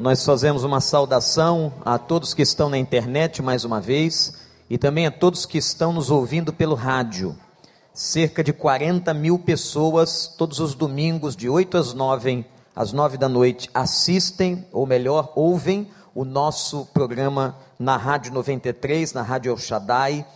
Nós fazemos uma saudação a todos que estão na internet mais uma vez e também a todos que estão nos ouvindo pelo rádio. Cerca de 40 mil pessoas, todos os domingos, de 8 às 9, às 9 da noite, assistem, ou melhor, ouvem o nosso programa na Rádio 93, na Rádio El Shaddai,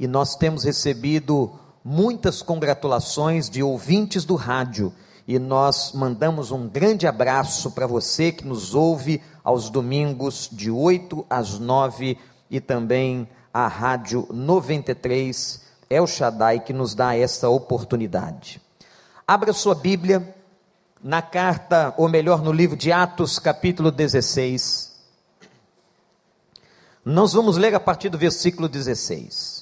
e nós temos recebido muitas congratulações de ouvintes do rádio e nós mandamos um grande abraço para você que nos ouve aos domingos de 8 às 9 e também a Rádio 93 El Shaddai que nos dá essa oportunidade. Abra sua Bíblia na carta, ou melhor, no livro de Atos, capítulo 16. Nós vamos ler a partir do versículo 16.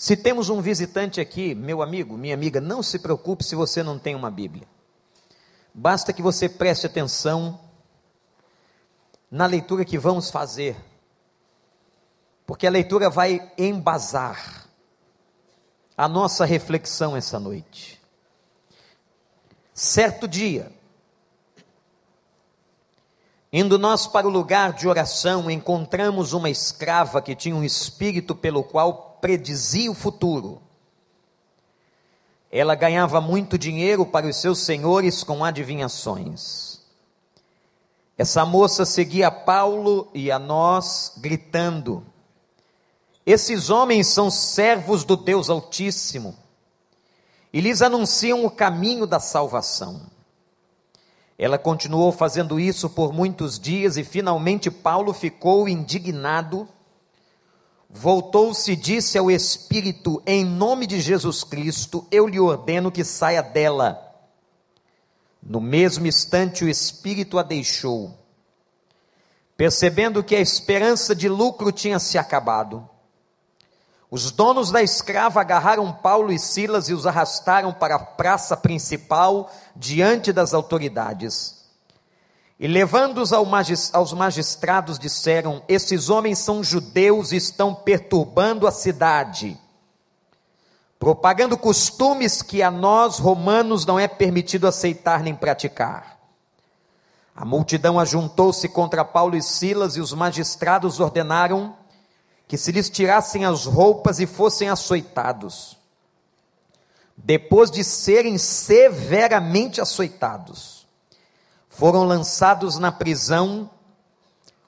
Se temos um visitante aqui, meu amigo, minha amiga, não se preocupe se você não tem uma Bíblia. Basta que você preste atenção na leitura que vamos fazer, porque a leitura vai embasar a nossa reflexão essa noite. Certo dia, indo nós para o lugar de oração, encontramos uma escrava que tinha um espírito pelo qual predizia o futuro. Ela ganhava muito dinheiro para os seus senhores com adivinhações. Essa moça seguia Paulo e a nós, gritando: Esses homens são servos do Deus Altíssimo e lhes anunciam o caminho da salvação. Ela continuou fazendo isso por muitos dias e finalmente Paulo ficou indignado Voltou-se e disse ao espírito: Em nome de Jesus Cristo, eu lhe ordeno que saia dela. No mesmo instante, o espírito a deixou. Percebendo que a esperança de lucro tinha se acabado, os donos da escrava agarraram Paulo e Silas e os arrastaram para a praça principal diante das autoridades. E levando-os aos magistrados, disseram: Esses homens são judeus e estão perturbando a cidade, propagando costumes que a nós, romanos, não é permitido aceitar nem praticar. A multidão ajuntou-se contra Paulo e Silas, e os magistrados ordenaram que se lhes tirassem as roupas e fossem açoitados. Depois de serem severamente açoitados, foram lançados na prisão.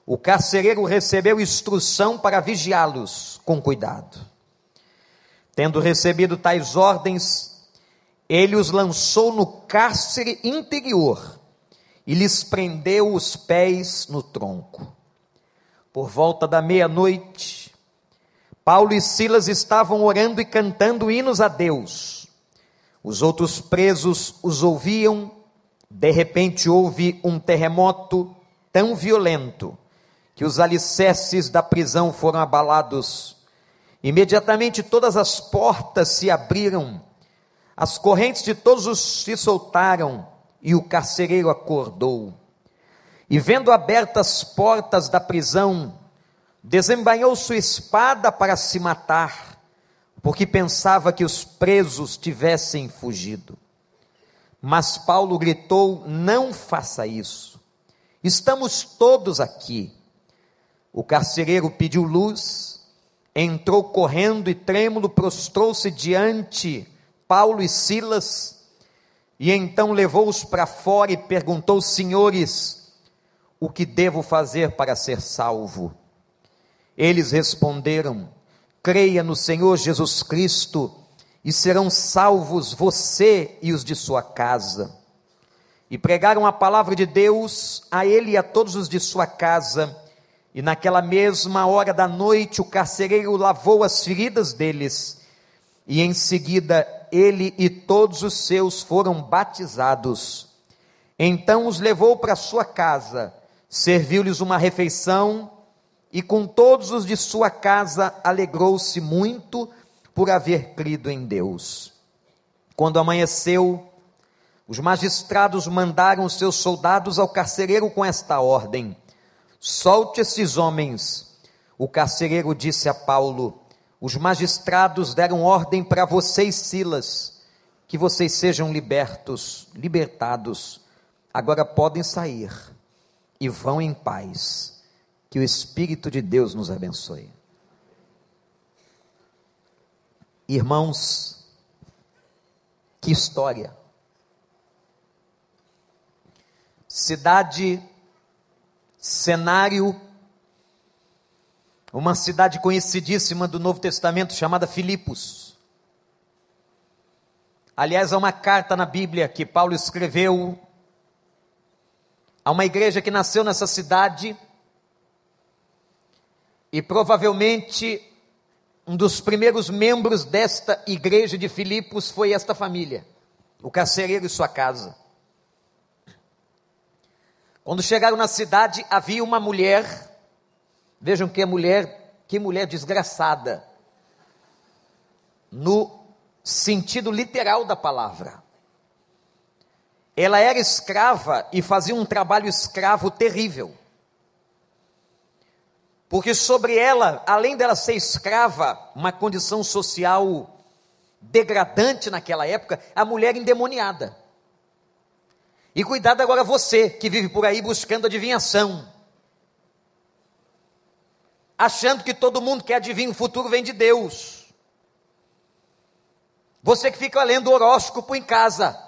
O carcereiro recebeu instrução para vigiá-los com cuidado. Tendo recebido tais ordens, ele os lançou no cárcere interior e lhes prendeu os pés no tronco. Por volta da meia-noite, Paulo e Silas estavam orando e cantando hinos a Deus. Os outros presos os ouviam de repente houve um terremoto tão violento que os alicerces da prisão foram abalados. Imediatamente todas as portas se abriram, as correntes de todos os se soltaram e o carcereiro acordou. E vendo abertas as portas da prisão, desembainhou sua espada para se matar, porque pensava que os presos tivessem fugido. Mas Paulo gritou: Não faça isso. Estamos todos aqui. O carcereiro pediu luz, entrou correndo e trêmulo, prostrou-se diante Paulo e Silas, e então levou-os para fora e perguntou: Senhores, o que devo fazer para ser salvo? Eles responderam: Creia no Senhor Jesus Cristo e serão salvos você e os de sua casa. E pregaram a palavra de Deus a ele e a todos os de sua casa. E naquela mesma hora da noite o carcereiro lavou as feridas deles, e em seguida ele e todos os seus foram batizados. Então os levou para sua casa, serviu-lhes uma refeição, e com todos os de sua casa alegrou-se muito por haver crido em Deus. Quando amanheceu, os magistrados mandaram os seus soldados ao carcereiro com esta ordem: Solte esses homens. O carcereiro disse a Paulo: Os magistrados deram ordem para vocês, Silas, que vocês sejam libertos, libertados. Agora podem sair. e vão em paz. Que o Espírito de Deus nos abençoe. Irmãos, que história. Cidade, cenário, uma cidade conhecidíssima do Novo Testamento chamada Filipos. Aliás, há uma carta na Bíblia que Paulo escreveu a uma igreja que nasceu nessa cidade e provavelmente um dos primeiros membros desta igreja de Filipos foi esta família, o carcereiro e sua casa. Quando chegaram na cidade, havia uma mulher, vejam que mulher, que mulher desgraçada, no sentido literal da palavra. Ela era escrava e fazia um trabalho escravo terrível. Porque sobre ela, além dela ser escrava, uma condição social degradante naquela época, a mulher endemoniada. E cuidado agora você que vive por aí buscando adivinhação. Achando que todo mundo que adivinha o futuro vem de Deus. Você que fica lendo horóscopo em casa.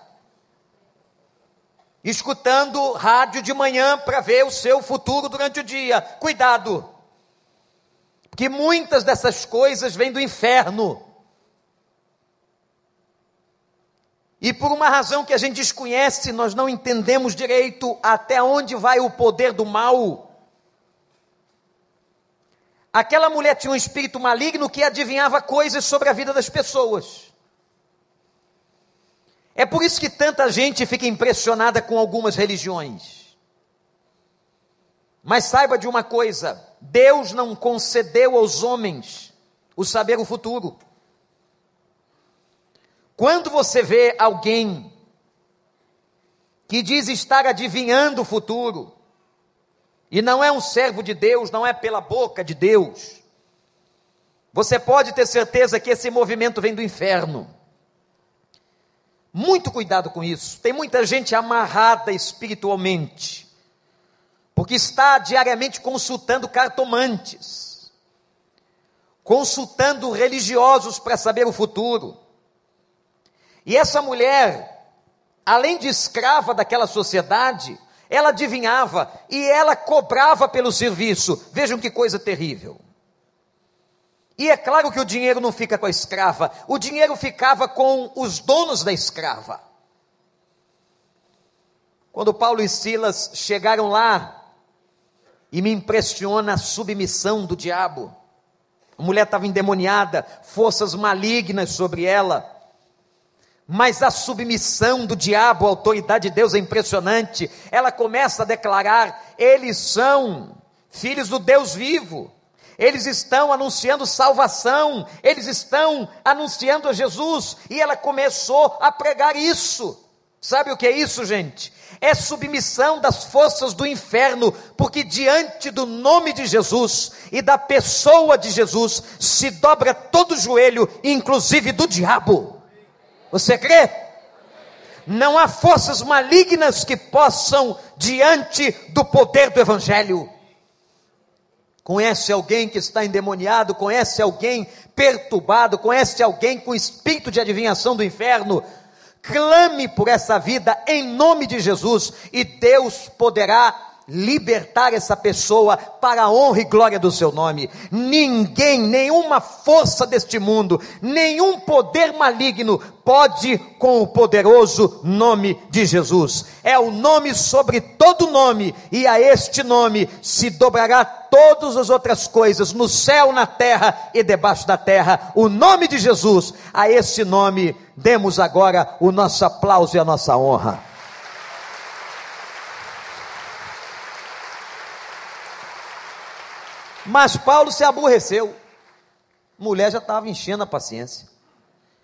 Escutando rádio de manhã para ver o seu futuro durante o dia. Cuidado que muitas dessas coisas vêm do inferno. E por uma razão que a gente desconhece, nós não entendemos direito até onde vai o poder do mal. Aquela mulher tinha um espírito maligno que adivinhava coisas sobre a vida das pessoas. É por isso que tanta gente fica impressionada com algumas religiões. Mas saiba de uma coisa: Deus não concedeu aos homens o saber o futuro. Quando você vê alguém que diz estar adivinhando o futuro, e não é um servo de Deus, não é pela boca de Deus, você pode ter certeza que esse movimento vem do inferno. Muito cuidado com isso. Tem muita gente amarrada espiritualmente porque está diariamente consultando cartomantes, consultando religiosos para saber o futuro. E essa mulher, além de escrava daquela sociedade, ela adivinhava e ela cobrava pelo serviço. Vejam que coisa terrível. E é claro que o dinheiro não fica com a escrava, o dinheiro ficava com os donos da escrava. Quando Paulo e Silas chegaram lá e me impressiona a submissão do diabo. A mulher estava endemoniada, forças malignas sobre ela. Mas a submissão do diabo à autoridade de Deus é impressionante. Ela começa a declarar: eles são filhos do Deus vivo. Eles estão anunciando salvação, eles estão anunciando a Jesus, e ela começou a pregar isso. Sabe o que é isso, gente? É submissão das forças do inferno, porque diante do nome de Jesus e da pessoa de Jesus se dobra todo o joelho, inclusive do diabo. Você crê? Não há forças malignas que possam diante do poder do Evangelho. Conhece alguém que está endemoniado? Conhece alguém perturbado? Conhece alguém com espírito de adivinhação do inferno? Clame por essa vida em nome de Jesus e Deus poderá libertar essa pessoa para a honra e glória do seu nome. Ninguém, nenhuma força deste mundo, nenhum poder maligno pode com o poderoso nome de Jesus. É o nome sobre todo nome, e a este nome se dobrará todas as outras coisas no céu, na terra e debaixo da terra. O nome de Jesus, a esse nome demos agora o nosso aplauso e a nossa honra. Mas Paulo se aborreceu. Mulher já estava enchendo a paciência.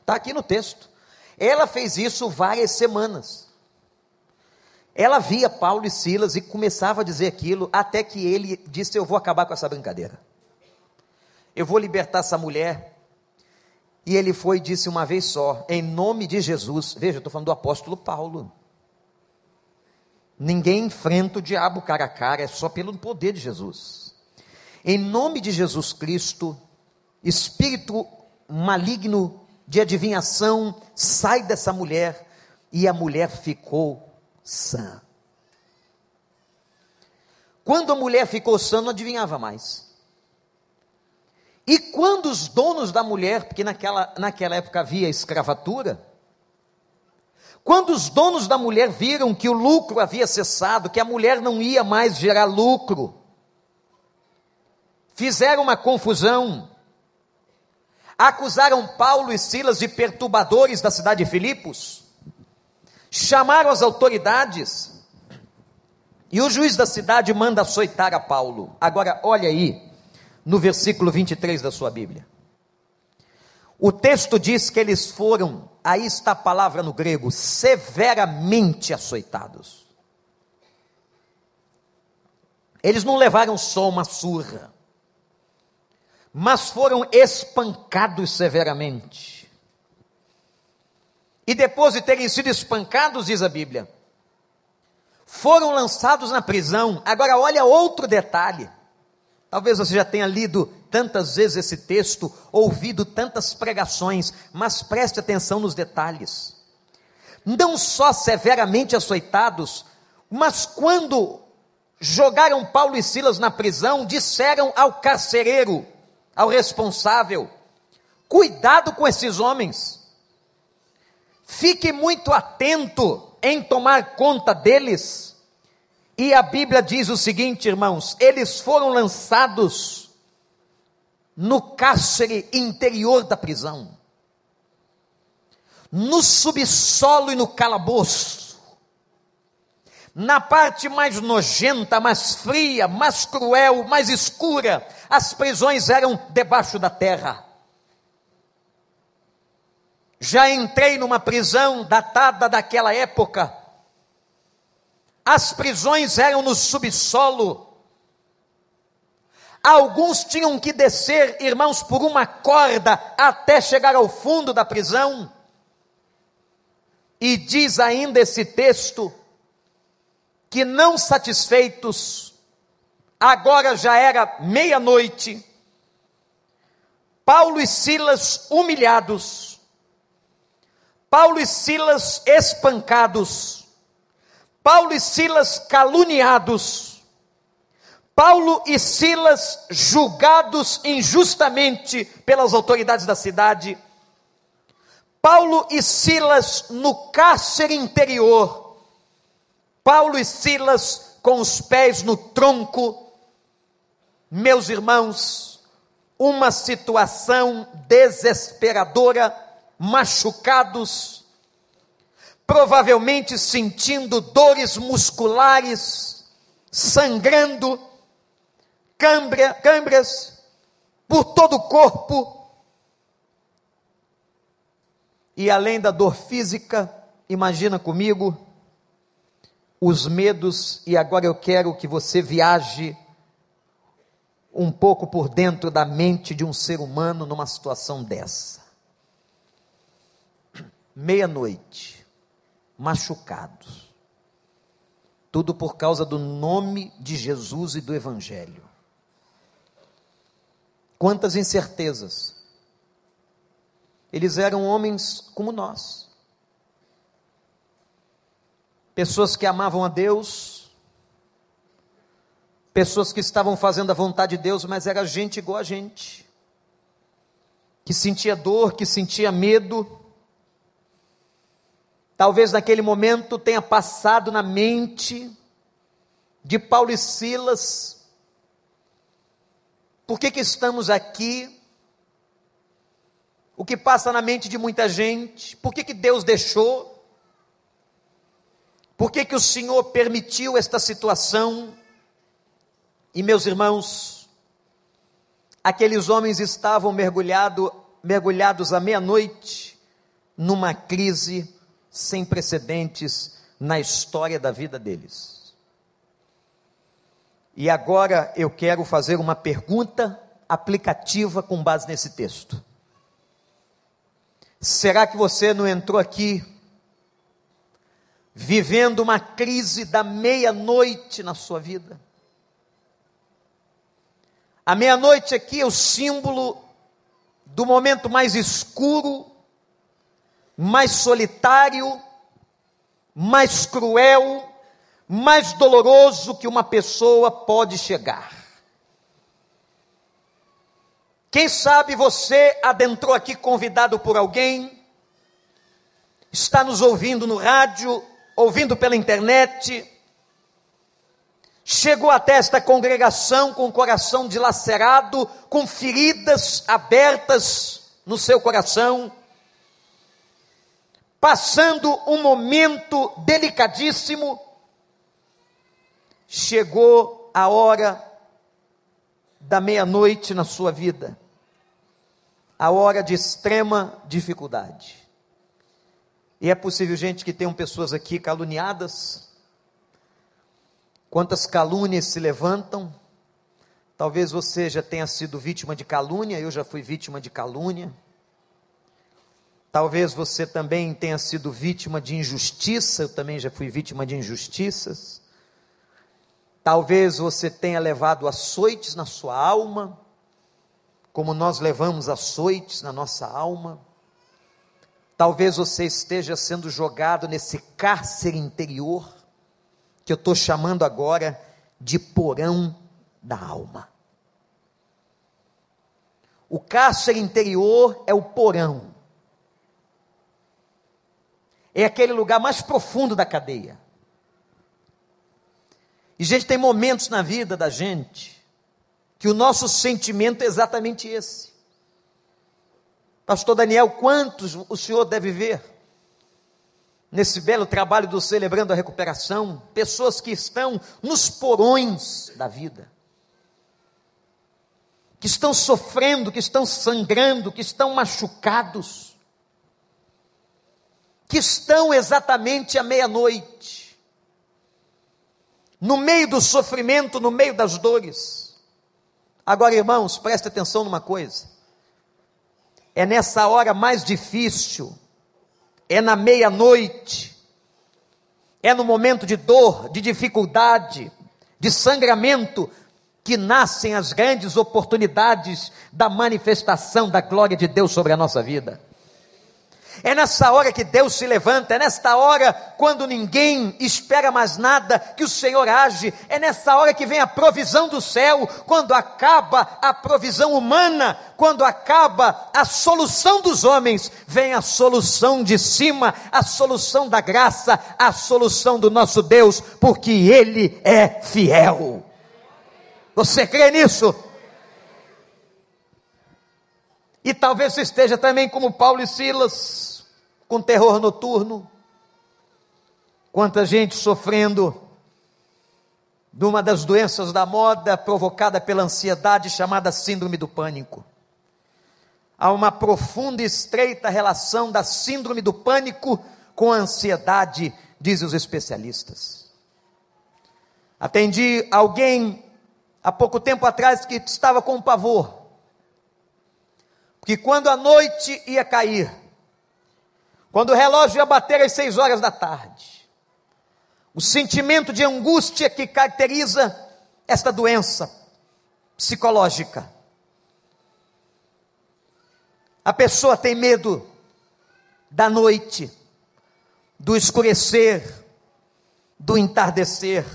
Está aqui no texto. Ela fez isso várias semanas. Ela via Paulo e Silas e começava a dizer aquilo, até que ele disse: Eu vou acabar com essa brincadeira. Eu vou libertar essa mulher. E ele foi e disse uma vez só, em nome de Jesus. Veja, eu estou falando do apóstolo Paulo. Ninguém enfrenta o diabo cara a cara, é só pelo poder de Jesus. Em nome de Jesus Cristo, espírito maligno de adivinhação sai dessa mulher e a mulher ficou sã. Quando a mulher ficou sã, não adivinhava mais. E quando os donos da mulher, porque naquela, naquela época havia escravatura, quando os donos da mulher viram que o lucro havia cessado, que a mulher não ia mais gerar lucro, fizeram uma confusão, acusaram Paulo e Silas de perturbadores da cidade de Filipos, chamaram as autoridades, e o juiz da cidade manda açoitar a Paulo. Agora, olha aí, no versículo 23 da sua Bíblia. O texto diz que eles foram, aí está a palavra no grego, severamente açoitados. Eles não levaram só uma surra, mas foram espancados severamente. E depois de terem sido espancados, diz a Bíblia, foram lançados na prisão. Agora, olha outro detalhe. Talvez você já tenha lido tantas vezes esse texto, ouvido tantas pregações, mas preste atenção nos detalhes. Não só severamente açoitados, mas quando jogaram Paulo e Silas na prisão, disseram ao carcereiro, ao responsável: cuidado com esses homens, fique muito atento em tomar conta deles. E a Bíblia diz o seguinte, irmãos: eles foram lançados no cárcere interior da prisão, no subsolo e no calabouço, na parte mais nojenta, mais fria, mais cruel, mais escura, as prisões eram debaixo da terra. Já entrei numa prisão datada daquela época, as prisões eram no subsolo. Alguns tinham que descer, irmãos, por uma corda até chegar ao fundo da prisão. E diz ainda esse texto que não satisfeitos, agora já era meia-noite, Paulo e Silas humilhados, Paulo e Silas espancados, Paulo e Silas caluniados, Paulo e Silas julgados injustamente pelas autoridades da cidade, Paulo e Silas no cárcere interior, Paulo e Silas com os pés no tronco, meus irmãos, uma situação desesperadora, machucados, provavelmente sentindo dores musculares, sangrando, câmbria, câmbrias por todo o corpo. E além da dor física, imagina comigo os medos, e agora eu quero que você viaje um pouco por dentro da mente de um ser humano numa situação dessa. Meia-noite machucados. Tudo por causa do nome de Jesus e do Evangelho. Quantas incertezas. Eles eram homens como nós. Pessoas que amavam a Deus, pessoas que estavam fazendo a vontade de Deus, mas era gente igual a gente, que sentia dor, que sentia medo, Talvez naquele momento tenha passado na mente de Paulo e Silas, por que, que estamos aqui? O que passa na mente de muita gente? Por que, que Deus deixou? Por que, que o Senhor permitiu esta situação? E meus irmãos, aqueles homens estavam mergulhado, mergulhados à meia-noite numa crise sem precedentes na história da vida deles. E agora eu quero fazer uma pergunta aplicativa com base nesse texto. Será que você não entrou aqui vivendo uma crise da meia-noite na sua vida. A meia-noite aqui é o símbolo do momento mais escuro, mais solitário, mais cruel, mais doloroso que uma pessoa pode chegar. Quem sabe você adentrou aqui convidado por alguém, está nos ouvindo no rádio, ouvindo pela internet, chegou até esta congregação com o coração dilacerado, com feridas abertas no seu coração, passando um momento delicadíssimo, chegou a hora da meia-noite na sua vida, a hora de extrema dificuldade. E é possível, gente, que tenham pessoas aqui caluniadas. Quantas calúnias se levantam? Talvez você já tenha sido vítima de calúnia, eu já fui vítima de calúnia. Talvez você também tenha sido vítima de injustiça, eu também já fui vítima de injustiças. Talvez você tenha levado açoites na sua alma, como nós levamos açoites na nossa alma. Talvez você esteja sendo jogado nesse cárcere interior, que eu estou chamando agora de porão da alma. O cárcere interior é o porão, é aquele lugar mais profundo da cadeia. E gente tem momentos na vida da gente que o nosso sentimento é exatamente esse. Pastor Daniel, quantos o senhor deve ver nesse belo trabalho do Celebrando a Recuperação? Pessoas que estão nos porões da vida, que estão sofrendo, que estão sangrando, que estão machucados, que estão exatamente à meia-noite, no meio do sofrimento, no meio das dores. Agora, irmãos, preste atenção numa coisa é nessa hora mais difícil, é na meia-noite, é no momento de dor, de dificuldade, de sangramento, que nascem as grandes oportunidades da manifestação da glória de Deus sobre a nossa vida. É nessa hora que Deus se levanta, é nesta hora, quando ninguém espera mais nada, que o Senhor age, é nessa hora que vem a provisão do céu, quando acaba a provisão humana, quando acaba a solução dos homens, vem a solução de cima, a solução da graça, a solução do nosso Deus, porque Ele é fiel. Você crê nisso? E talvez esteja também como Paulo e Silas, com terror noturno. Quanta gente sofrendo de uma das doenças da moda provocada pela ansiedade chamada síndrome do pânico. Há uma profunda e estreita relação da síndrome do pânico com a ansiedade, dizem os especialistas. Atendi alguém há pouco tempo atrás que estava com pavor, porque quando a noite ia cair, quando o relógio ia bater às seis horas da tarde, o sentimento de angústia que caracteriza esta doença psicológica. A pessoa tem medo da noite, do escurecer, do entardecer.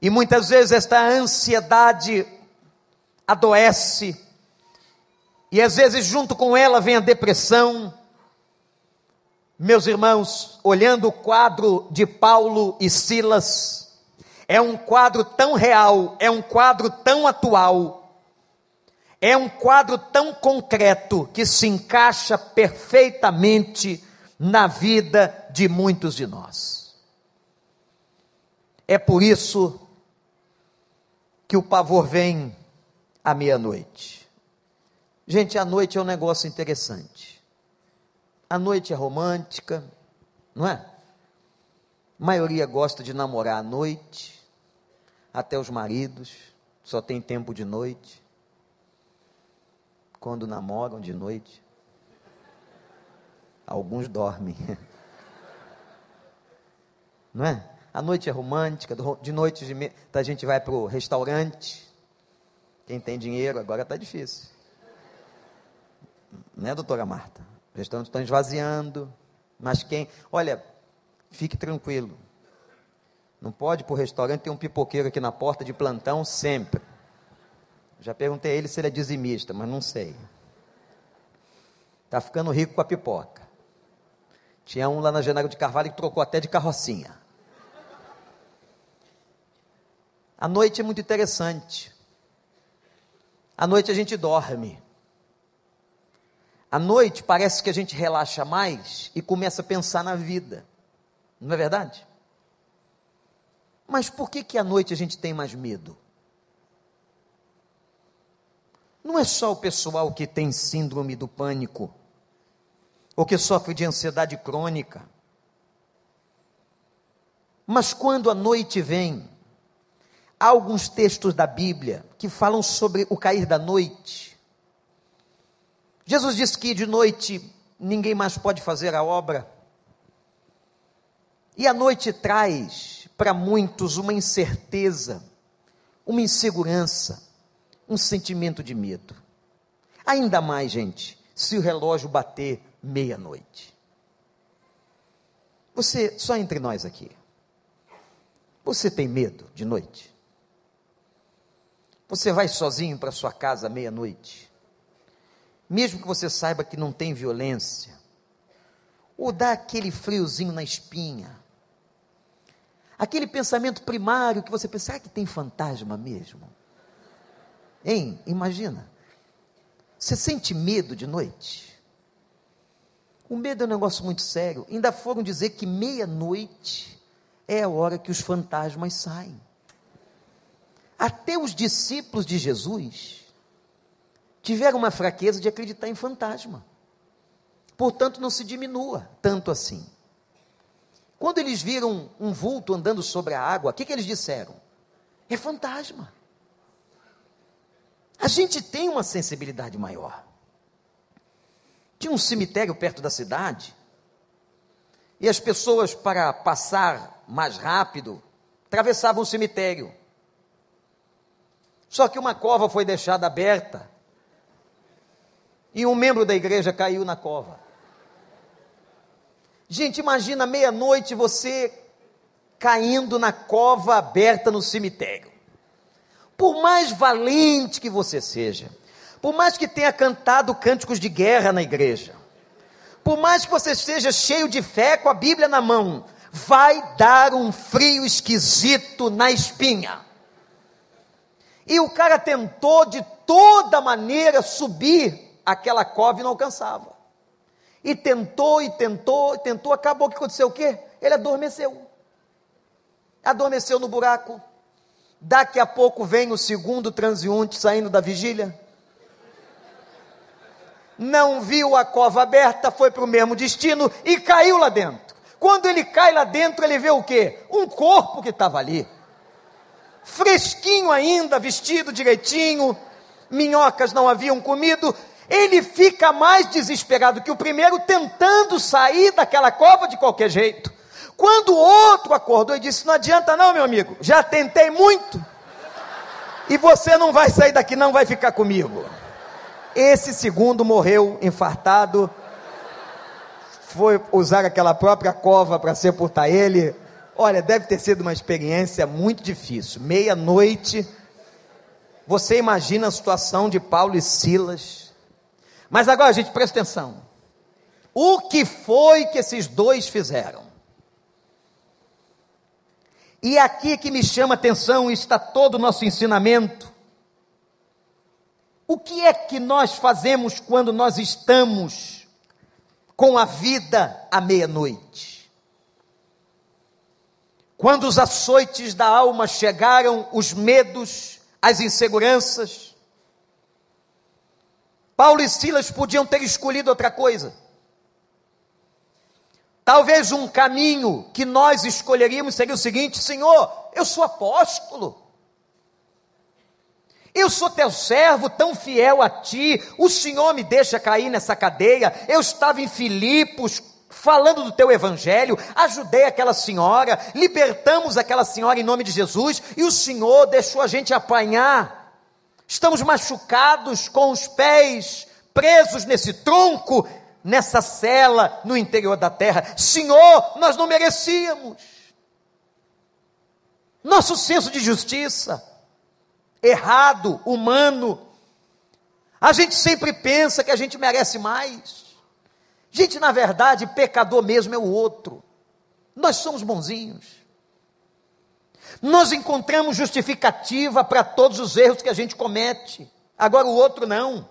E muitas vezes esta ansiedade adoece, e às vezes junto com ela vem a depressão, meus irmãos, olhando o quadro de Paulo e Silas, é um quadro tão real, é um quadro tão atual, é um quadro tão concreto que se encaixa perfeitamente na vida de muitos de nós. É por isso que o pavor vem à meia-noite. Gente, a noite é um negócio interessante. A noite é romântica, não é? A maioria gosta de namorar à noite, até os maridos, só tem tempo de noite. Quando namoram de noite, alguns dormem. Não é? A noite é romântica, de noite a gente vai para o restaurante. Quem tem dinheiro agora está difícil. Né, doutora Marta? Os restaurantes estão esvaziando. Mas quem. Olha, fique tranquilo. Não pode ir para o restaurante ter um pipoqueiro aqui na porta de plantão sempre. Já perguntei a ele se ele é dizimista, mas não sei. Está ficando rico com a pipoca. Tinha um lá na Genaro de Carvalho que trocou até de carrocinha. A noite é muito interessante. À noite a gente dorme. À noite parece que a gente relaxa mais e começa a pensar na vida. Não é verdade? Mas por que que à noite a gente tem mais medo? Não é só o pessoal que tem síndrome do pânico ou que sofre de ansiedade crônica. Mas quando a noite vem, Há alguns textos da Bíblia que falam sobre o cair da noite. Jesus disse que de noite ninguém mais pode fazer a obra. E a noite traz para muitos uma incerteza, uma insegurança, um sentimento de medo. Ainda mais, gente, se o relógio bater meia-noite. Você, só entre nós aqui. Você tem medo de noite? Você vai sozinho para sua casa meia-noite, mesmo que você saiba que não tem violência, ou dá aquele friozinho na espinha, aquele pensamento primário que você pensa, será que tem fantasma mesmo? Hein? Imagina. Você sente medo de noite? O medo é um negócio muito sério. Ainda foram dizer que meia-noite é a hora que os fantasmas saem. Até os discípulos de Jesus tiveram uma fraqueza de acreditar em fantasma. Portanto, não se diminua tanto assim. Quando eles viram um vulto andando sobre a água, o que, que eles disseram? É fantasma. A gente tem uma sensibilidade maior. Tinha um cemitério perto da cidade, e as pessoas, para passar mais rápido, atravessavam o cemitério. Só que uma cova foi deixada aberta e um membro da igreja caiu na cova. Gente, imagina meia-noite você caindo na cova aberta no cemitério. Por mais valente que você seja, por mais que tenha cantado cânticos de guerra na igreja, por mais que você esteja cheio de fé com a Bíblia na mão, vai dar um frio esquisito na espinha. E o cara tentou de toda maneira subir aquela cova e não alcançava. E tentou, e tentou, e tentou, acabou que aconteceu o quê? Ele adormeceu. Adormeceu no buraco. Daqui a pouco vem o segundo transeunte saindo da vigília. Não viu a cova aberta, foi para o mesmo destino e caiu lá dentro. Quando ele cai lá dentro, ele vê o quê? Um corpo que estava ali fresquinho ainda, vestido direitinho, minhocas não haviam comido, ele fica mais desesperado que o primeiro, tentando sair daquela cova de qualquer jeito. Quando o outro acordou e disse: Não adianta, não, meu amigo, já tentei muito, e você não vai sair daqui, não vai ficar comigo. Esse segundo morreu infartado, foi usar aquela própria cova para sepultar ele, Olha, deve ter sido uma experiência muito difícil. Meia-noite, você imagina a situação de Paulo e Silas. Mas agora, gente, presta atenção. O que foi que esses dois fizeram? E aqui que me chama a atenção está todo o nosso ensinamento. O que é que nós fazemos quando nós estamos com a vida à meia-noite? Quando os açoites da alma chegaram, os medos, as inseguranças, Paulo e Silas podiam ter escolhido outra coisa. Talvez um caminho que nós escolheríamos seria o seguinte: Senhor, eu sou apóstolo, eu sou teu servo, tão fiel a ti, o Senhor me deixa cair nessa cadeia. Eu estava em Filipos, falando do teu evangelho, ajudei aquela senhora, libertamos aquela senhora em nome de Jesus, e o Senhor deixou a gente apanhar. Estamos machucados com os pés presos nesse tronco, nessa cela no interior da terra. Senhor, nós não merecíamos. Nosso senso de justiça, errado, humano, a gente sempre pensa que a gente merece mais. Gente, na verdade, pecador mesmo é o outro. Nós somos bonzinhos. Nós encontramos justificativa para todos os erros que a gente comete. Agora o outro não.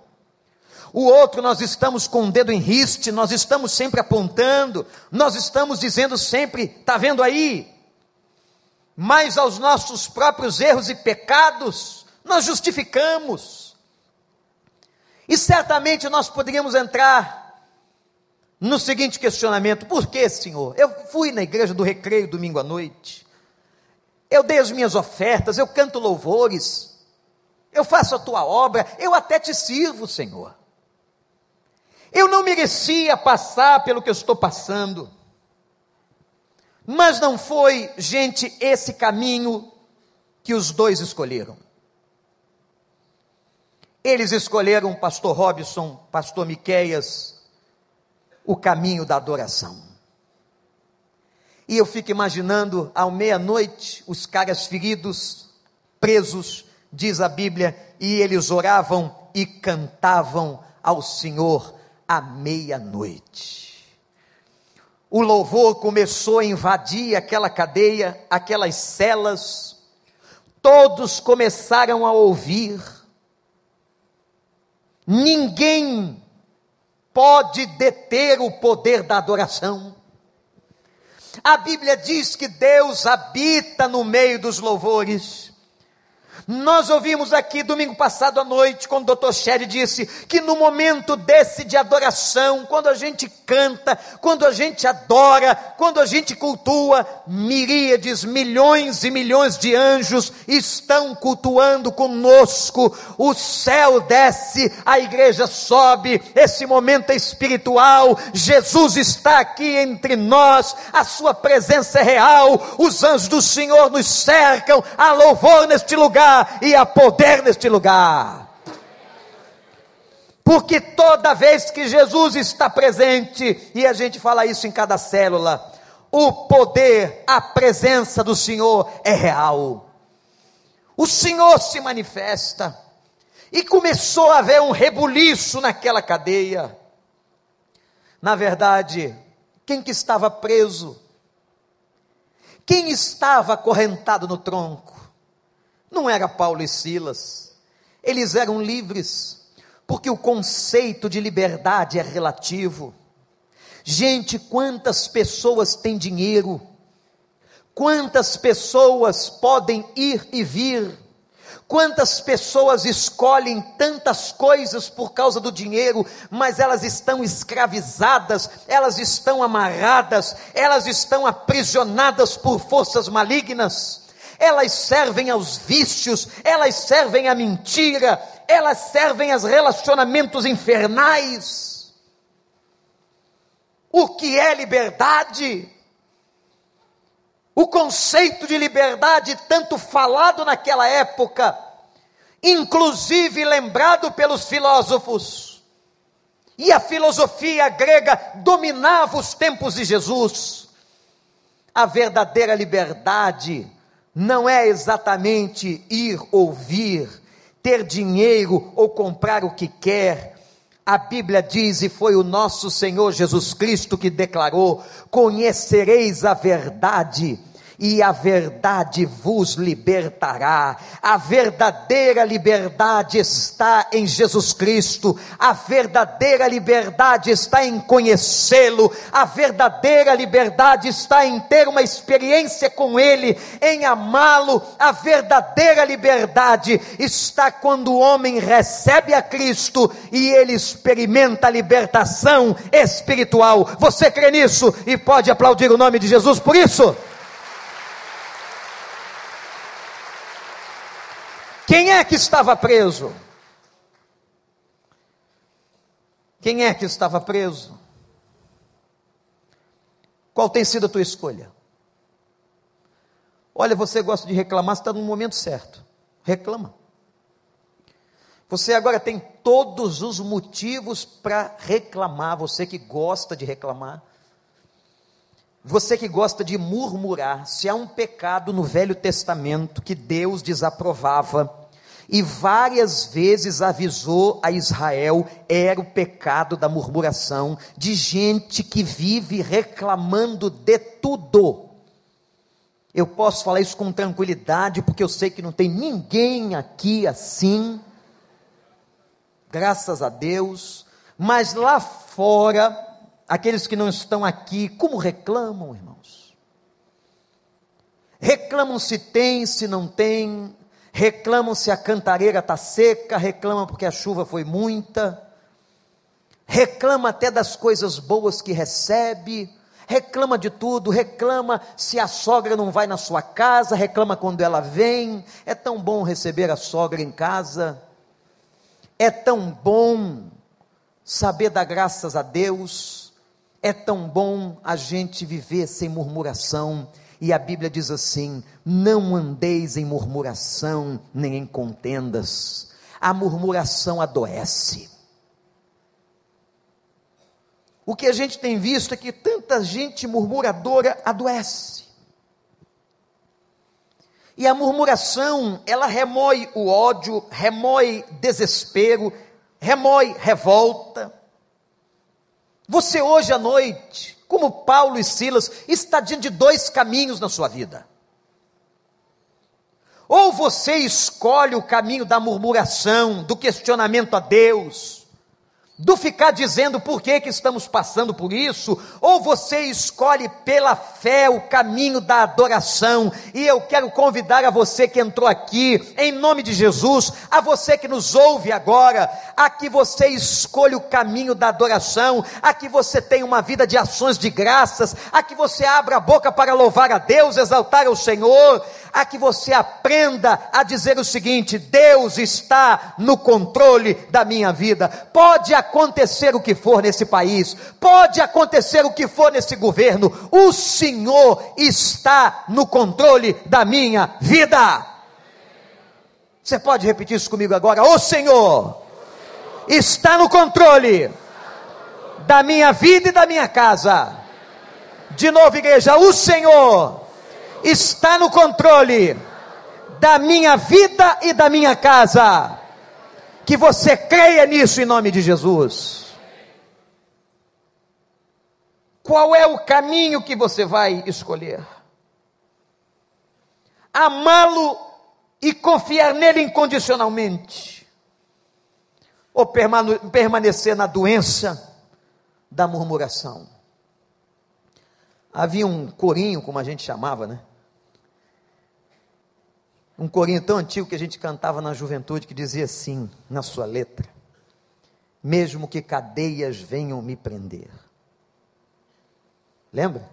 O outro nós estamos com o dedo em riste, nós estamos sempre apontando, nós estamos dizendo sempre, está vendo aí? Mas aos nossos próprios erros e pecados, nós justificamos. E certamente nós poderíamos entrar no seguinte questionamento: por que, Senhor? Eu fui na igreja do recreio domingo à noite, eu dei as minhas ofertas, eu canto louvores, eu faço a tua obra, eu até te sirvo, Senhor. Eu não merecia passar pelo que eu estou passando, mas não foi, gente, esse caminho que os dois escolheram. Eles escolheram pastor Robson, pastor Miqueias, o caminho da adoração. E eu fico imaginando, ao meia-noite, os caras feridos, presos, diz a Bíblia, e eles oravam e cantavam ao Senhor à meia-noite. O louvor começou a invadir aquela cadeia, aquelas celas, todos começaram a ouvir. Ninguém pode deter o poder da adoração. A Bíblia diz que Deus habita no meio dos louvores. Nós ouvimos aqui domingo passado à noite, quando o Dr. Sherry disse que no momento desse de adoração, quando a gente canta, quando a gente adora, quando a gente cultua, miríades, milhões e milhões de anjos estão cultuando conosco. O céu desce, a igreja sobe, esse momento é espiritual. Jesus está aqui entre nós, a sua presença é real, os anjos do Senhor nos cercam, há louvor neste lugar e há poder neste lugar. Porque toda vez que Jesus está presente, e a gente fala isso em cada célula, o poder, a presença do Senhor é real. O Senhor se manifesta. E começou a haver um rebuliço naquela cadeia. Na verdade, quem que estava preso? Quem estava acorrentado no tronco? Não era Paulo e Silas. Eles eram livres, porque o conceito de liberdade é relativo. Gente, quantas pessoas têm dinheiro? Quantas pessoas podem ir e vir? Quantas pessoas escolhem tantas coisas por causa do dinheiro, mas elas estão escravizadas, elas estão amarradas, elas estão aprisionadas por forças malignas elas servem aos vícios, elas servem à mentira, elas servem aos relacionamentos infernais. O que é liberdade? O conceito de liberdade, tanto falado naquela época, inclusive lembrado pelos filósofos, e a filosofia grega dominava os tempos de Jesus. A verdadeira liberdade não é exatamente ir ouvir, ter dinheiro ou comprar o que quer. A Bíblia diz, e foi o nosso Senhor Jesus Cristo que declarou: Conhecereis a verdade e a verdade vos libertará. A verdadeira liberdade está em Jesus Cristo, a verdadeira liberdade está em conhecê-lo, a verdadeira liberdade está em ter uma experiência com Ele, em amá-lo. A verdadeira liberdade está quando o homem recebe a Cristo e ele experimenta a libertação espiritual. Você crê nisso e pode aplaudir o nome de Jesus por isso? Quem é que estava preso? Quem é que estava preso? Qual tem sido a tua escolha? Olha, você gosta de reclamar, você está no momento certo. Reclama. Você agora tem todos os motivos para reclamar, você que gosta de reclamar. Você que gosta de murmurar, se há um pecado no Velho Testamento que Deus desaprovava e várias vezes avisou a Israel, era o pecado da murmuração, de gente que vive reclamando de tudo. Eu posso falar isso com tranquilidade, porque eu sei que não tem ninguém aqui assim, graças a Deus, mas lá fora, aqueles que não estão aqui, como reclamam, irmãos? Reclamam se tem, se não tem, reclamam se a cantareira está seca, reclamam porque a chuva foi muita, reclama até das coisas boas que recebe, reclama de tudo, reclama se a sogra não vai na sua casa, reclama quando ela vem. É tão bom receber a sogra em casa, é tão bom saber dar graças a Deus, é tão bom a gente viver sem murmuração. E a Bíblia diz assim: não andeis em murmuração nem em contendas. A murmuração adoece. O que a gente tem visto é que tanta gente murmuradora adoece. E a murmuração, ela remói o ódio, remói desespero, remói revolta. Você hoje à noite, como Paulo e Silas, está diante de dois caminhos na sua vida. Ou você escolhe o caminho da murmuração, do questionamento a Deus, do ficar dizendo por que, que estamos passando por isso, ou você escolhe pela fé o caminho da adoração, e eu quero convidar a você que entrou aqui, em nome de Jesus, a você que nos ouve agora, a que você escolha o caminho da adoração, a que você tenha uma vida de ações de graças, a que você abra a boca para louvar a Deus, exaltar o Senhor, a que você aprenda a dizer o seguinte: Deus está no controle da minha vida. Pode acontecer o que for nesse país, pode acontecer o que for nesse governo, o Senhor está no controle da minha vida. Você pode repetir isso comigo agora? O Senhor está no controle da minha vida e da minha casa. De novo, igreja, o Senhor está no controle da minha vida e da minha casa. Que você creia nisso em nome de Jesus. Qual é o caminho que você vai escolher? Amá-lo e confiar nele incondicionalmente, ou permanecer na doença da murmuração. Havia um corinho, como a gente chamava, né? Um corinho tão antigo que a gente cantava na juventude que dizia assim, na sua letra: Mesmo que cadeias venham me prender. Lembra?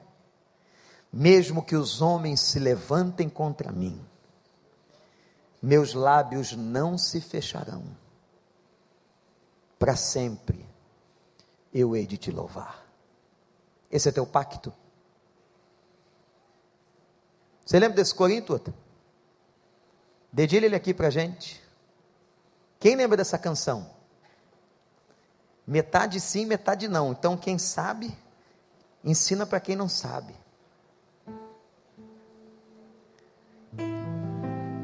Mesmo que os homens se levantem contra mim, meus lábios não se fecharão. Para sempre eu hei de te louvar. Esse é teu pacto. Você lembra desse corinho, Tuta? Dedilha ele aqui para gente. Quem lembra dessa canção? Metade sim, metade não. Então, quem sabe, ensina para quem não sabe.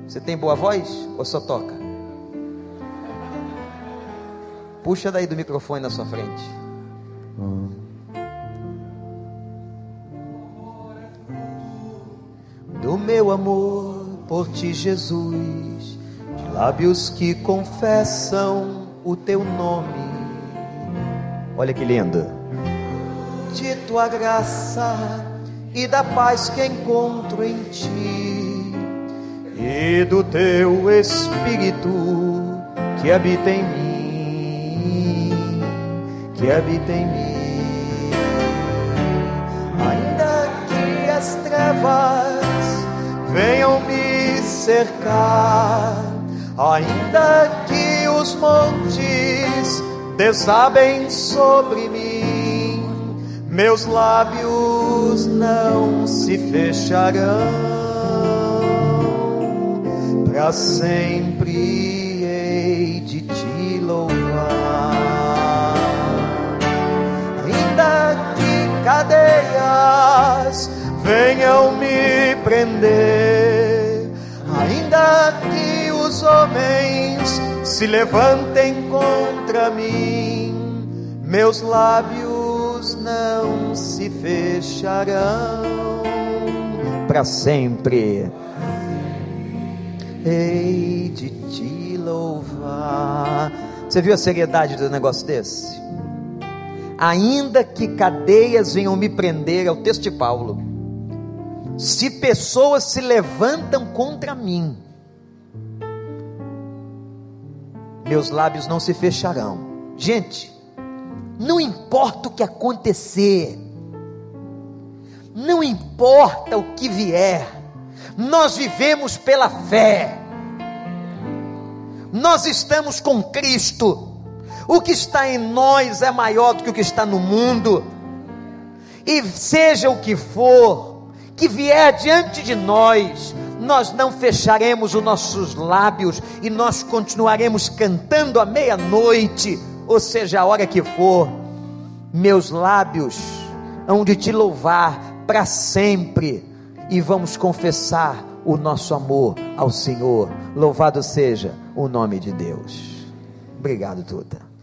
Você tem boa voz ou só toca? Puxa daí do microfone na sua frente. Do meu amor por ti, Jesus, de lábios que confessam o teu nome. Olha que lindo. De tua graça e da paz que encontro em ti, e do teu Espírito que habita em mim, que habita em mim. Ainda que as trevas venham me cercar, ainda que os montes desabem sobre mim, meus lábios não se fecharão, para sempre hei de te louvar. Ainda que cadeias venham me prender, ainda que os homens se levantem contra mim, meus lábios não se fecharão para sempre. Hei de te louvar. Você viu a seriedade do negócio desse? Ainda que cadeias venham me prender, é o texto de Paulo. Se pessoas se levantam contra mim, meus lábios não se fecharão. Gente, não importa o que acontecer, não importa o que vier, nós vivemos pela fé, nós estamos com Cristo, o que está em nós é maior do que o que está no mundo, e seja o que for, que vier diante de nós, nós não fecharemos os nossos lábios e nós continuaremos cantando à meia-noite, ou seja, a hora que for, meus lábios hão de te louvar para sempre e vamos confessar o nosso amor ao Senhor. Louvado seja o nome de Deus. Obrigado, Tuta.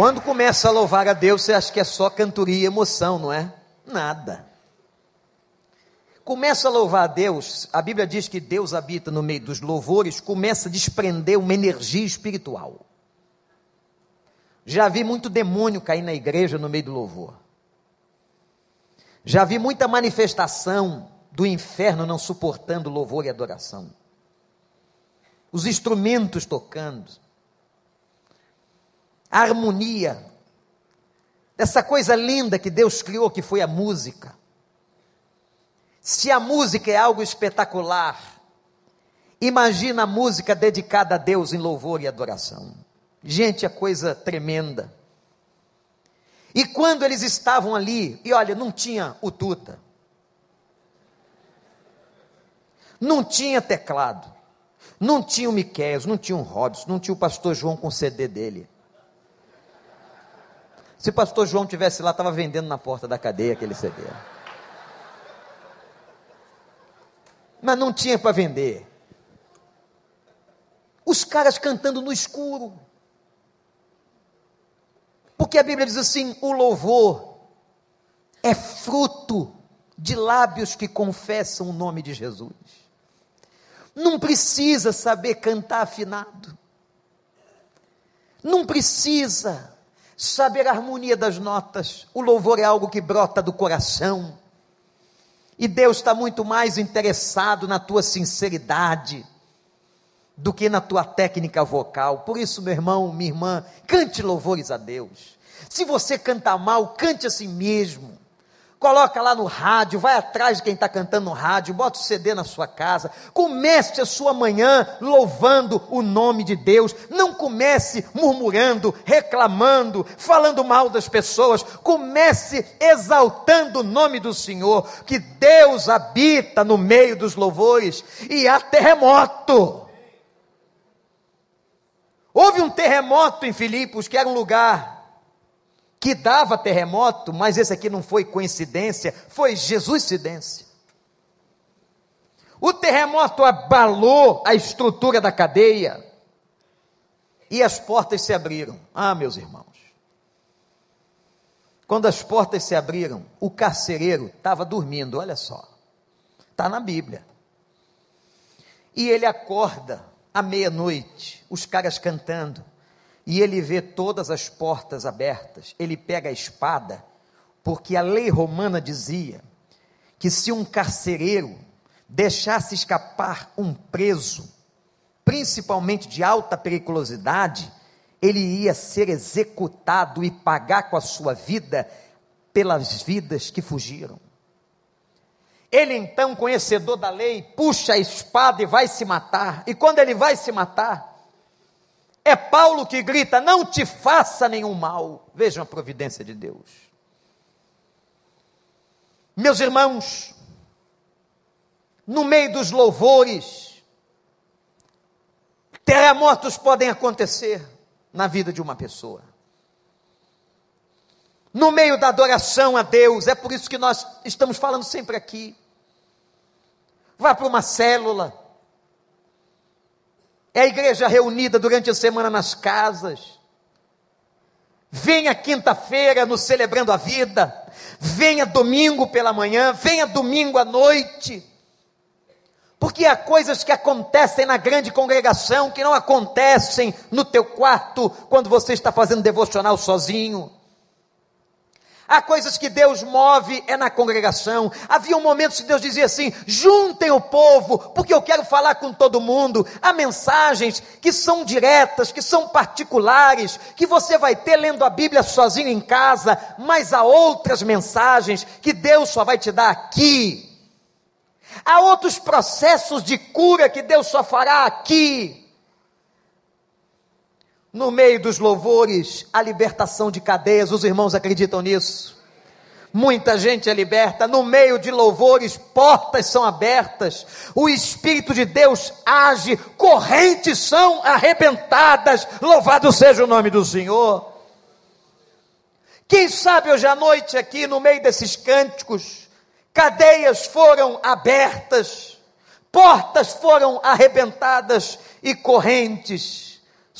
Quando começa a louvar a Deus, você acha que é só cantoria e emoção, não é? Nada. Começa a louvar a Deus, a Bíblia diz que Deus habita no meio dos louvores, começa a desprender uma energia espiritual. Já vi muito demônio cair na igreja no meio do louvor. Já vi muita manifestação do inferno não suportando louvor e adoração. Os instrumentos tocando, harmonia, dessa coisa linda que Deus criou, que foi a música. Se a música é algo espetacular, imagina a música dedicada a Deus em louvor e adoração. Gente, é coisa tremenda. E quando eles estavam ali, e olha, não tinha o tuta, não tinha teclado, não tinha o Miquel, não tinha o Robson, não tinha o pastor João com o CD dele. Se pastor João tivesse lá, estava vendendo na porta da cadeia aquele CD. Mas não tinha para vender. Os caras cantando no escuro. Porque a Bíblia diz assim: o louvor é fruto de lábios que confessam o nome de Jesus. Não precisa saber cantar afinado. Não precisa saber a harmonia das notas. O louvor é algo que brota do coração. E Deus está muito mais interessado na tua sinceridade do que na tua técnica vocal. Por isso, meu irmão, minha irmã, cante louvores a Deus. Se você cantar mal, cante a si mesmo coloca lá no rádio, vai atrás de quem está cantando no rádio, bota o CD na sua casa, comece a sua manhã louvando o nome de Deus, não comece murmurando, reclamando, falando mal das pessoas, comece exaltando o nome do Senhor, que Deus habita no meio dos louvores, e há terremoto. Houve um terremoto em Filipos, que era um lugar que dava terremoto, mas esse aqui não foi coincidência, foi Jesuscidência. O terremoto abalou a estrutura da cadeia e as portas se abriram. Ah, meus irmãos. Quando as portas se abriram, o carcereiro estava dormindo, olha só. Está na Bíblia. E ele acorda à meia-noite, os caras cantando e ele vê todas as portas abertas, ele pega a espada, porque a lei romana dizia que se um carcereiro deixasse escapar um preso, principalmente de alta periculosidade, ele ia ser executado e pagar com a sua vida pelas vidas que fugiram. Ele então, conhecedor da lei, puxa a espada e vai se matar. E quando ele vai se matar, É Paulo que grita: não te faça nenhum mal. Vejam a providência de Deus. Meus irmãos, no meio dos louvores, terremotos podem acontecer na vida de uma pessoa. No meio da adoração a Deus, é por isso que nós estamos falando sempre aqui. Vá para uma célula, é a igreja reunida durante a semana nas casas. Venha quinta-feira no Celebrando a Vida. Venha domingo pela manhã. Venha domingo à noite. Porque há coisas que acontecem na grande congregação que não acontecem no teu quarto quando você está fazendo devocional sozinho. Há coisas que Deus move é na congregação. Havia um momento que Deus dizia assim: juntem o povo, porque eu quero falar com todo mundo. Há mensagens que são diretas, que são particulares, que você vai ter lendo a Bíblia sozinho em casa, mas há outras mensagens que Deus só vai te dar aqui. Há outros processos de cura que Deus só fará aqui no meio dos louvores, a libertação de cadeias, os irmãos acreditam nisso? Muita gente é liberta, no meio de louvores, portas são abertas, o Espírito de Deus age, correntes são arrebentadas, louvado seja o nome do Senhor. Quem sabe hoje à noite, aqui no meio desses cânticos, cadeias foram abertas, portas foram arrebentadas e correntes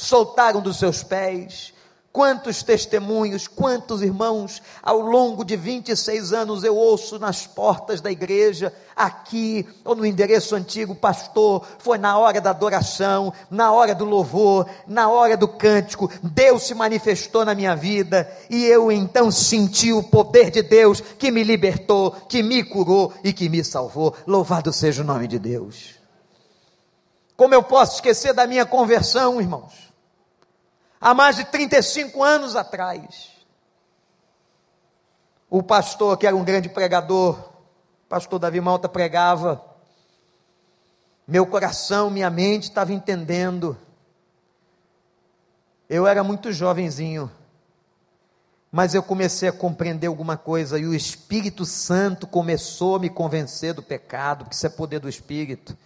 soltaram dos seus pés. Quantos testemunhos, quantos irmãos, ao longo de 26 anos eu ouço nas portas da igreja, aqui ou no endereço antigo, pastor, foi na hora da adoração, na hora do louvor, na hora do cântico, Deus se manifestou na minha vida e eu então senti o poder de Deus que me libertou, que me curou e que me salvou. Louvado seja o nome de Deus. Como eu posso esquecer da minha conversão, irmãos? Há mais de 35 anos atrás. O pastor, que era um grande pregador, pastor Davi Malta pregava, meu coração, minha mente estava entendendo. Eu era muito jovenzinho, mas eu comecei a compreender alguma coisa e o Espírito Santo começou a me convencer do pecado, porque isso é poder do Espírito.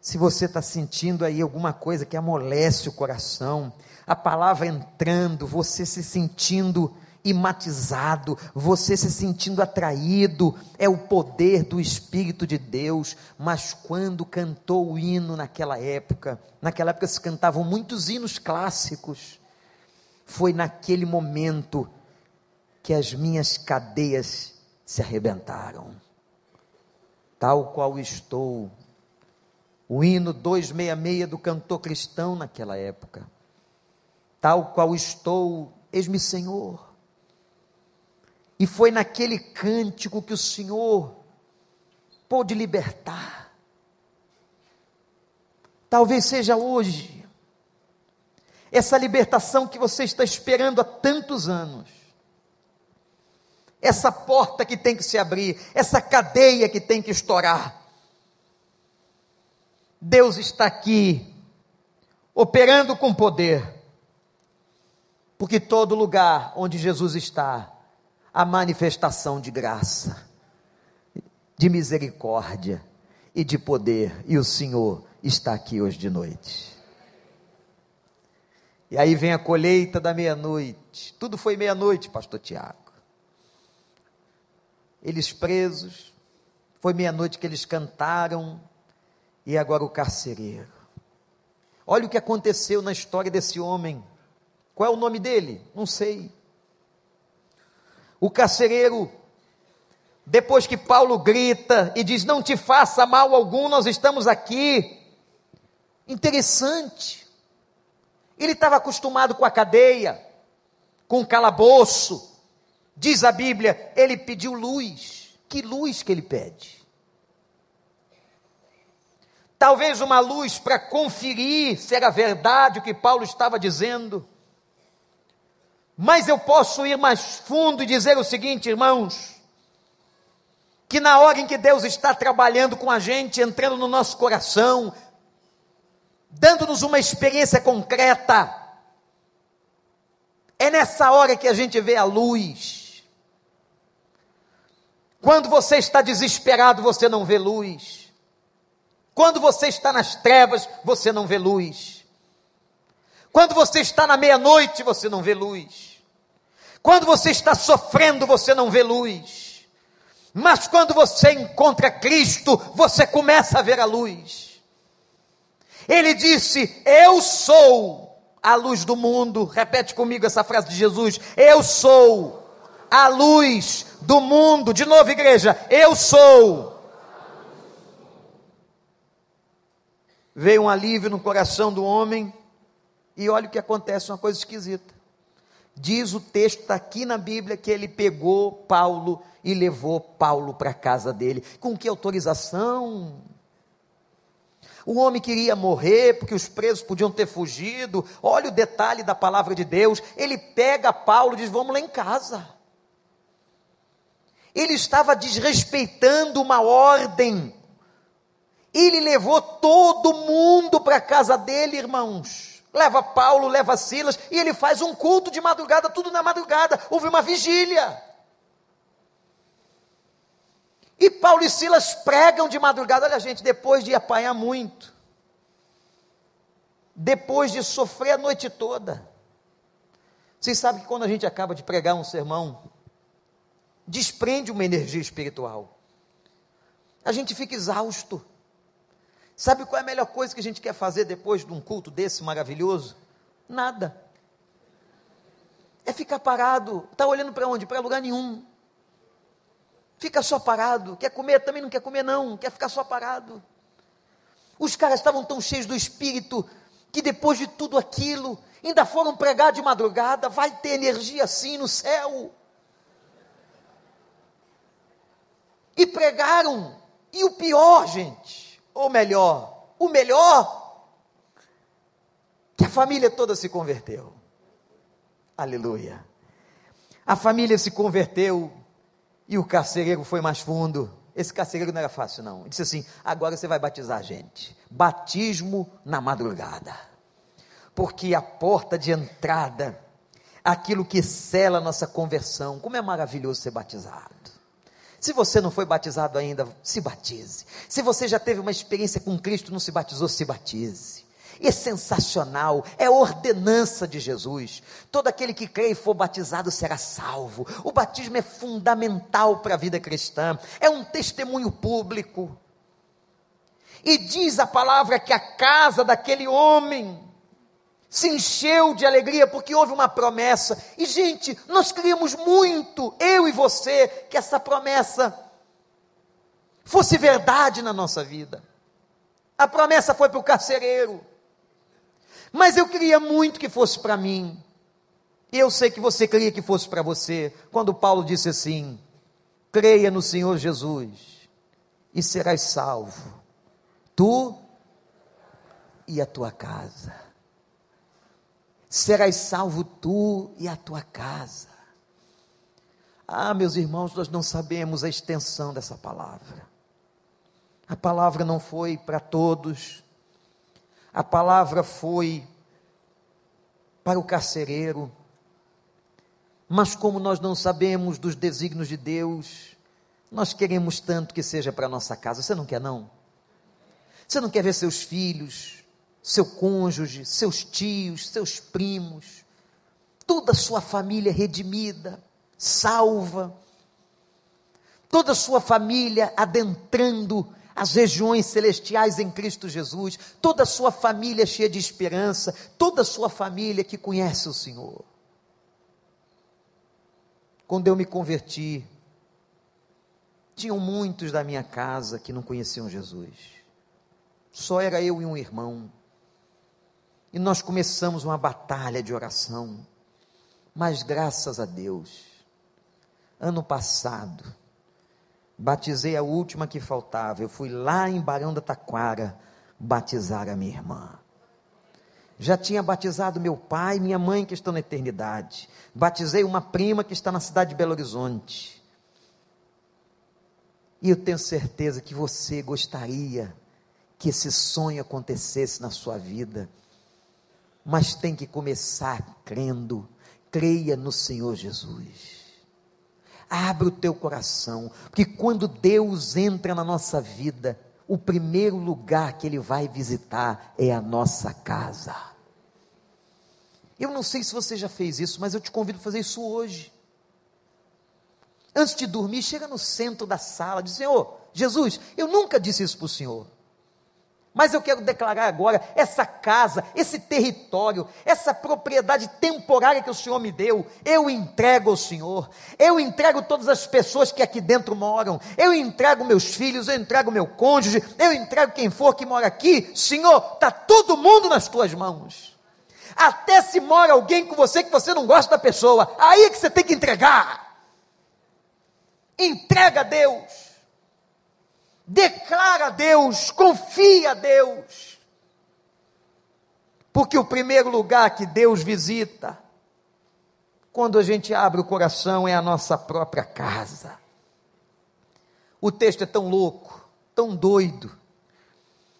Se você está sentindo aí alguma coisa que amolece o coração, a palavra entrando, você se sentindo imatizado, você se sentindo atraído, é o poder do Espírito de Deus. Mas quando cantou o hino naquela época, naquela época se cantavam muitos hinos clássicos, foi naquele momento que as minhas cadeias se arrebentaram. Tal qual estou. O hino 266 do cantor cristão naquela época tal qual estou, eis-me Senhor. E foi naquele cântico que o Senhor pôde libertar. Talvez seja hoje, essa libertação que você está esperando há tantos anos, essa porta que tem que se abrir, essa cadeia que tem que estourar. Deus está aqui, operando com poder porque todo lugar onde Jesus está, a manifestação de graça, de misericórdia e de poder, e o Senhor está aqui hoje de noite. E aí vem a colheita da meia-noite. Tudo foi meia-noite, pastor Tiago. Eles presos, foi meia-noite que eles cantaram, e agora o carcereiro. Olha o que aconteceu na história desse homem. Qual é o nome dele? Não sei. O carcereiro, depois que Paulo grita e diz: Não te faça mal algum, nós estamos aqui. Interessante. Ele estava acostumado com a cadeia, com o calabouço. Diz a Bíblia, ele pediu luz. Que luz que ele pede? Talvez uma luz para conferir se era verdade o que Paulo estava dizendo. Mas eu posso ir mais fundo e dizer o seguinte, irmãos: que na hora em que Deus está trabalhando com a gente, entrando no nosso coração, dando-nos uma experiência concreta. É nessa hora que a gente vê a luz. Quando você está desesperado, você não vê luz. Quando você está nas trevas, você não vê luz. Quando você está na meia-noite, você não vê luz. Quando você está sofrendo, você não vê luz. Mas quando você encontra Cristo, você começa a ver a luz. Ele disse: Eu sou a luz do mundo. Repete comigo essa frase de Jesus: Eu sou a luz do mundo. De novo, igreja: Eu sou. Veio um alívio no coração do homem, e olha o que acontece: uma coisa esquisita. Diz o texto, está aqui na Bíblia, que ele pegou Paulo e levou Paulo para a casa dele. Com que autorização? O homem queria morrer porque os presos podiam ter fugido. Olha o detalhe da palavra de Deus. Ele pega Paulo e diz: Vamos lá em casa. Ele estava desrespeitando uma ordem. Ele levou todo mundo para a casa dele, irmãos. Leva Paulo, leva Silas, e ele faz um culto de madrugada, tudo na madrugada. Houve uma vigília. E Paulo e Silas pregam de madrugada, olha gente, depois de apanhar muito, depois de sofrer a noite toda. Vocês sabem que quando a gente acaba de pregar um sermão, desprende uma energia espiritual. A gente fica exausto. Sabe qual é a melhor coisa que a gente quer fazer depois de um culto desse maravilhoso? Nada. É ficar parado. Está olhando para onde? Para lugar nenhum. Fica só parado. Quer comer? Também não quer comer, não. Quer ficar só parado. Os caras estavam tão cheios do espírito que depois de tudo aquilo, ainda foram pregar de madrugada. Vai ter energia assim no céu. E pregaram. E o pior, gente, ou melhor, o melhor, que a família toda se converteu. Aleluia. A família se converteu e o carcereiro foi mais fundo. Esse carcereiro não era fácil, não. Ele disse assim: agora você vai batizar a gente. Batismo na madrugada. Porque a porta de entrada, aquilo que sela a nossa conversão, como é maravilhoso ser batizado. Se você não foi batizado ainda, se batize. Se você já teve uma experiência com Cristo, não se batizou, se batize é sensacional, é ordenança de Jesus. Todo aquele que crê e for batizado será salvo. O batismo é fundamental para a vida cristã, é um testemunho público. E diz a palavra que a casa daquele homem se encheu de alegria porque houve uma promessa. E, gente, nós queríamos muito, eu e você, que essa promessa fosse verdade na nossa vida. A promessa foi para o carcereiro. Mas eu queria muito que fosse para mim. E eu sei que você queria que fosse para você. Quando Paulo disse assim: creia no Senhor Jesus e serás salvo, tu e a tua casa. Serás salvo tu e a tua casa. Ah, meus irmãos, nós não sabemos a extensão dessa palavra. A palavra não foi para todos, a palavra foi para o carcereiro, mas como nós não sabemos dos desígnios de Deus, nós queremos tanto que seja para nossa casa. Você não quer, não? Você não quer ver seus filhos, seu cônjuge, seus tios, seus primos, toda a sua família redimida, salva, toda a sua família adentrando as regiões celestiais em Cristo Jesus, toda a sua família cheia de esperança, toda a sua família que conhece o Senhor. Quando eu me converti, tinham muitos da minha casa que não conheciam Jesus. Só era eu e um irmão. E nós começamos uma batalha de oração. Mas graças a Deus, ano passado, batizei a última que faltava. Eu fui lá em Barão da Taquara batizar a minha irmã. Já tinha batizado meu pai e minha mãe que estão na eternidade. Batizei uma prima que está na cidade de Belo Horizonte. E eu tenho certeza que você gostaria que esse sonho acontecesse na sua vida, mas tem que começar crendo. Creia no Senhor Jesus. Abra o teu coração, porque quando Deus entra na nossa vida, o primeiro lugar que Ele vai visitar é a nossa casa. Eu não sei se você já fez isso, mas eu te convido a fazer isso hoje. Antes de dormir, chega no centro da sala, diz: Senhor, Jesus, eu nunca disse isso para o Senhor. Mas eu quero declarar agora: essa casa, esse território, essa propriedade temporária que o Senhor me deu, eu entrego ao Senhor. Eu entrego todas as pessoas que aqui dentro moram. Eu entrego meus filhos, eu entrego meu cônjuge, eu entrego quem for que mora aqui. Senhor, está todo mundo nas tuas mãos. Até se mora alguém com você que você não gosta da pessoa, aí é que você tem que entregar. Entrega a Deus. Declara a Deus, confia a Deus. Porque o primeiro lugar que Deus visita, quando a gente abre o coração, é a nossa própria casa. O texto é tão louco, tão doido,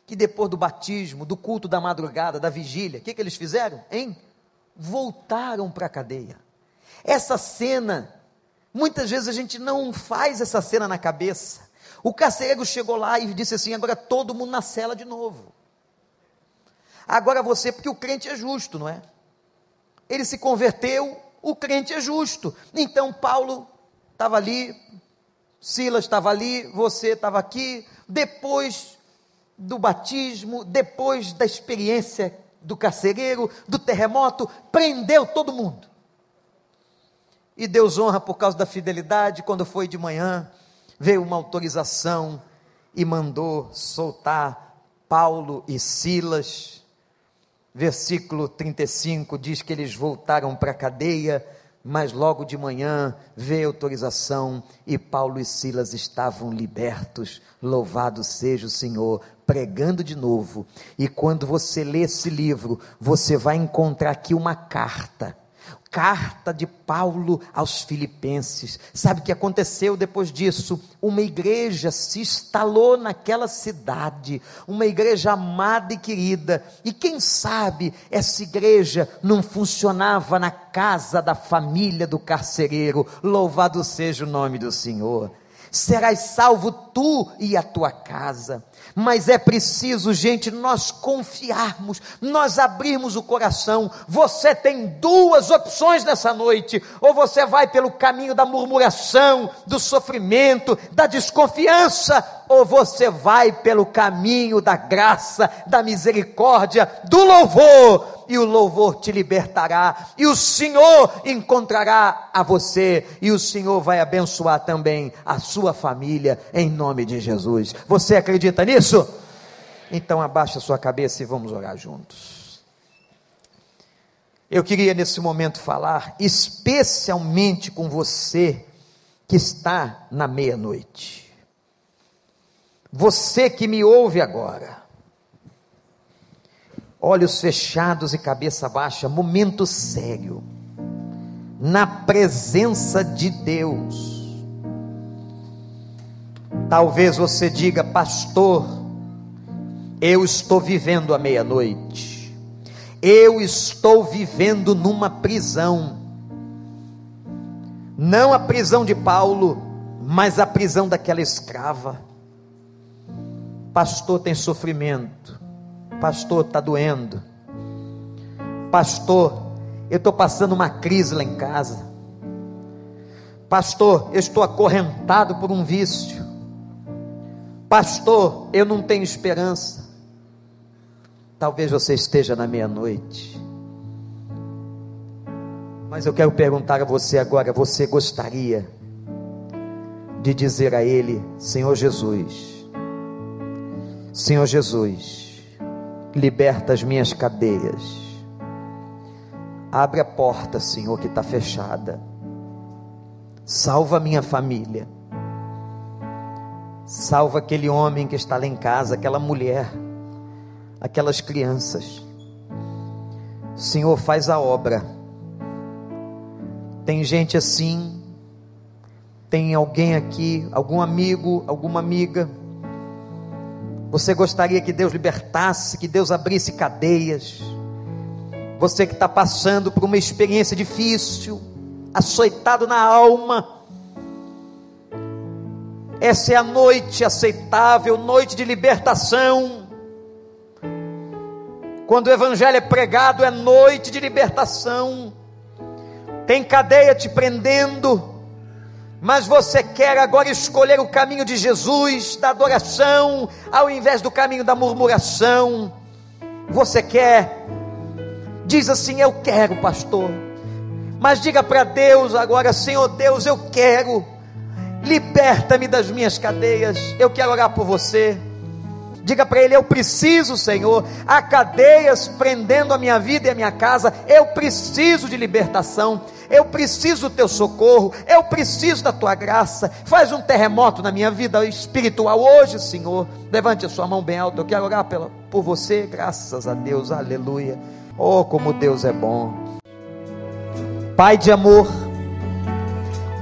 que depois do batismo, do culto da madrugada, da vigília, o que, que eles fizeram? Hein? Voltaram para a cadeia. Essa cena, muitas vezes a gente não faz essa cena na cabeça. O carcereiro chegou lá e disse assim: agora todo mundo na cela de novo. Agora você, porque o crente é justo, não é? Ele se converteu, o crente é justo. Então Paulo estava ali, Silas estava ali, você estava aqui. Depois do batismo, depois da experiência do carcereiro, do terremoto, prendeu todo mundo. E Deus honra por causa da fidelidade, quando foi de manhã, veio uma autorização e mandou soltar Paulo e Silas. Versículo 35 diz que eles voltaram para a cadeia, mas logo de manhã veio autorização e Paulo e Silas estavam libertos. Louvado seja o Senhor, pregando de novo. E quando você lê esse livro, você vai encontrar aqui uma carta carta de Paulo aos Filipenses. Sabe o que aconteceu depois disso? Uma igreja se instalou naquela cidade, uma igreja amada e querida. E quem sabe essa igreja não funcionava na casa da família do carcereiro. Louvado seja o nome do Senhor. Serás salvo tu e a tua casa. Mas é preciso, gente, nós confiarmos, nós abrirmos o coração. Você tem duas opções nessa noite: ou você vai pelo caminho da murmuração, do sofrimento, da desconfiança, ou você vai pelo caminho da graça, da misericórdia, do louvor e o louvor te libertará, e o Senhor encontrará a você, e o Senhor vai abençoar também a sua família, em nome de Jesus. Você acredita nisso? Então abaixa sua cabeça e vamos orar juntos. Eu queria nesse momento falar especialmente com você que está na meia-noite. Você que me ouve agora olhos fechados e cabeça baixa, momento sério, na presença de Deus. Talvez você diga, pastor, eu estou vivendo a meia-noite, eu estou vivendo numa prisão, não a prisão de Paulo, mas a prisão daquela escrava. Pastor, tem sofrimento, Pastor, está doendo. Pastor, eu estou passando uma crise lá em casa. Pastor, eu estou acorrentado por um vício. Pastor, eu não tenho esperança. Talvez você esteja na meia-noite. Mas eu quero perguntar a você agora: você gostaria de dizer a Ele, Senhor Jesus, Senhor Jesus, liberta as minhas cadeias. Abre a porta, Senhor, que está fechada. Salva a minha família. Salva aquele homem que está lá em casa, aquela mulher, aquelas crianças. Senhor, faz a obra. Tem gente assim, tem alguém aqui, algum amigo, alguma amiga, Você gostaria que Deus libertasse, que Deus abrisse cadeias. Você que está passando por uma experiência difícil, açoitado na alma. Essa é a noite aceitável, noite de libertação. Quando o Evangelho é pregado, é noite de libertação. Tem cadeia te prendendo, mas você quer agora escolher o caminho de Jesus, da adoração, ao invés do caminho da murmuração. Você quer, diz assim: Eu quero, pastor. Mas diga para Deus agora: Senhor Deus, eu quero, liberta-me das minhas cadeias. Eu quero orar por você. Diga para ele: Eu preciso, Senhor. Há cadeias prendendo a minha vida e a minha casa. Eu preciso de libertação. Eu preciso do teu socorro. Eu preciso da tua graça. Faz um terremoto na minha vida espiritual hoje, Senhor. Levante a sua mão bem alta. Eu quero orar pela, por você. Graças a Deus. Aleluia. Oh, como Deus é bom. Pai de amor,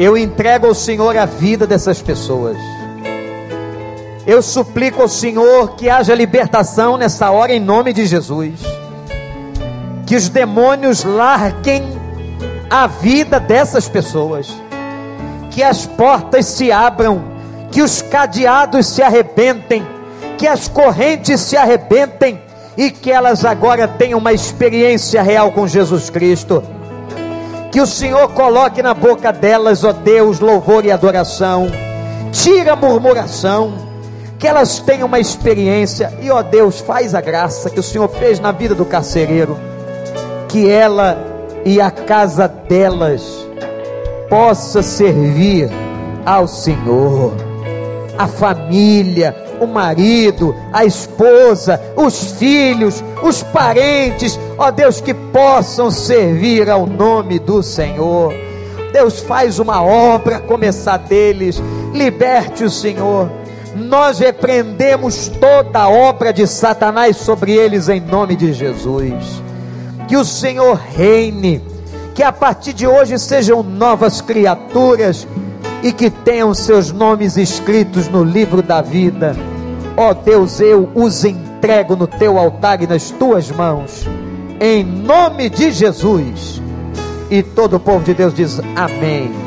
eu entrego ao Senhor a vida dessas pessoas. Eu suplico ao Senhor que haja libertação nessa hora em nome de Jesus. Que os demônios larguem a vida dessas pessoas. Que as portas se abram, que os cadeados se arrebentem, que as correntes se arrebentem e que elas agora tenham uma experiência real com Jesus Cristo. Que o Senhor coloque na boca delas, ó Deus, louvor e adoração. Tira a murmuração que elas tenham uma experiência, e ó Deus, faz a graça que o Senhor fez na vida do carcereiro, que ela e a casa delas possa servir ao Senhor, a família, o marido, a esposa, os filhos, os parentes, ó Deus, que possam servir ao nome do Senhor. Deus faz uma obra começar deles, liberte o Senhor nós repreendemos toda a obra de Satanás sobre eles em nome de Jesus. Que o Senhor reine, que a partir de hoje sejam novas criaturas e que tenham seus nomes escritos no livro da vida. Ó oh Deus, eu os entrego no teu altar e nas tuas mãos, em nome de Jesus. E todo o povo de Deus diz amém.